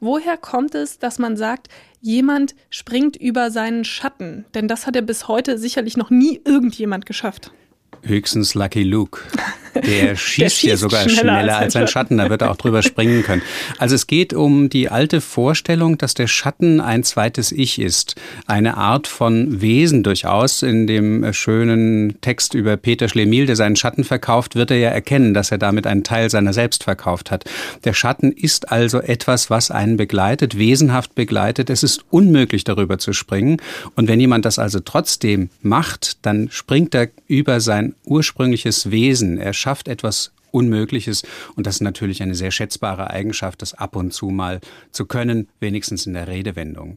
Woher kommt es, dass man sagt, jemand springt über seinen Schatten? Denn das hat ja bis heute sicherlich noch nie irgendjemand geschafft. Höchstens Lucky Luke. Der schießt, Der schießt ja sogar schneller, schneller als, ein Schatten. Da wird er auch drüber springen können. Also es geht um die alte Vorstellung, dass der Schatten ein zweites Ich ist. Eine Art von Wesen durchaus. In dem schönen Text über Peter Schlemiel, der seinen Schatten verkauft, wird er ja erkennen, dass er damit einen Teil seiner selbst verkauft hat. Der Schatten ist also etwas, was einen begleitet, wesenhaft begleitet. Es ist unmöglich, darüber zu springen. Und wenn jemand das also trotzdem macht, dann springt er über sein ursprüngliches Wesen. Er schafft etwas Unmögliches. Und das ist natürlich eine sehr schätzbare Eigenschaft, das ab und zu mal zu können, wenigstens in der Redewendung.